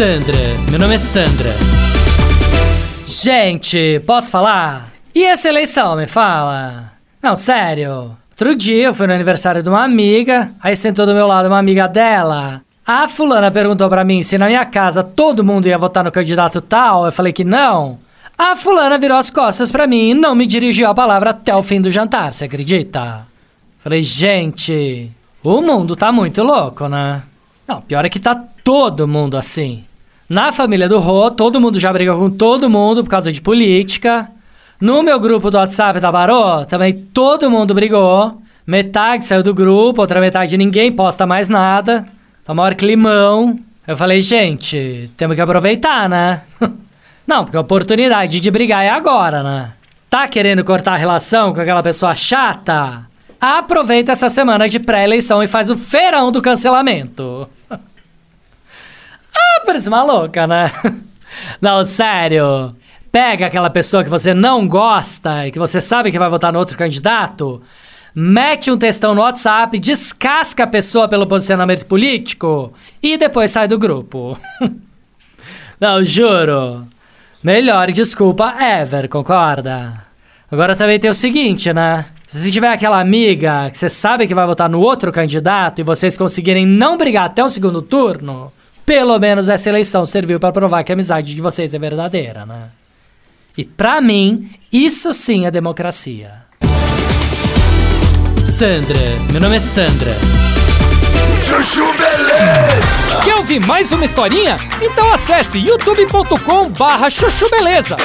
Sandra, meu nome é Sandra. Gente, posso falar? E essa eleição, me fala? Não, sério. Outro dia eu fui no aniversário de uma amiga, aí sentou do meu lado uma amiga dela. A fulana perguntou pra mim se na minha casa todo mundo ia votar no candidato tal, eu falei que não. A fulana virou as costas pra mim e não me dirigiu a palavra até o fim do jantar, você acredita? Falei, gente, o mundo tá muito louco, né? Não, pior é que tá todo mundo assim. Na família do Rô, todo mundo já brigou com todo mundo por causa de política. No meu grupo do WhatsApp da Barô, também todo mundo brigou. Metade saiu do grupo, outra metade ninguém posta mais nada. Tá maior climão. Eu falei, gente, temos que aproveitar, né? Não, porque a oportunidade de brigar é agora, né? Tá querendo cortar a relação com aquela pessoa chata? Aproveita essa semana de pré-eleição e faz o feirão do cancelamento. Parece maluca, né? Não, sério. Pega aquela pessoa que você não gosta e que você sabe que vai votar no outro candidato, mete um textão no WhatsApp, descasca a pessoa pelo posicionamento político e depois sai do grupo. não, juro. Melhor desculpa ever, concorda? Agora também tem o seguinte, né? Se você tiver aquela amiga que você sabe que vai votar no outro candidato e vocês conseguirem não brigar até o segundo turno, pelo menos essa eleição serviu para provar que a amizade de vocês é verdadeira, né? E para mim, isso sim é democracia. Sandra, meu nome é Sandra. Chuchu Beleza! Quer ouvir mais uma historinha? Então acesse youtube.com barra chuchu beleza.